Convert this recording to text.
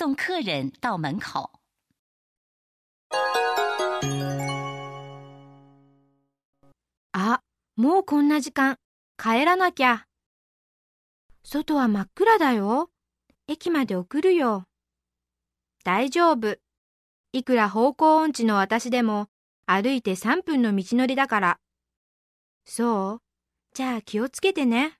送客人到门口。あ、もうこんな時間。帰らなきゃ。外は真っ暗だよ。駅まで送るよ。大丈夫。いくら方向音痴の私でも歩いて3分の道のりだから。そうじゃあ気をつけてね。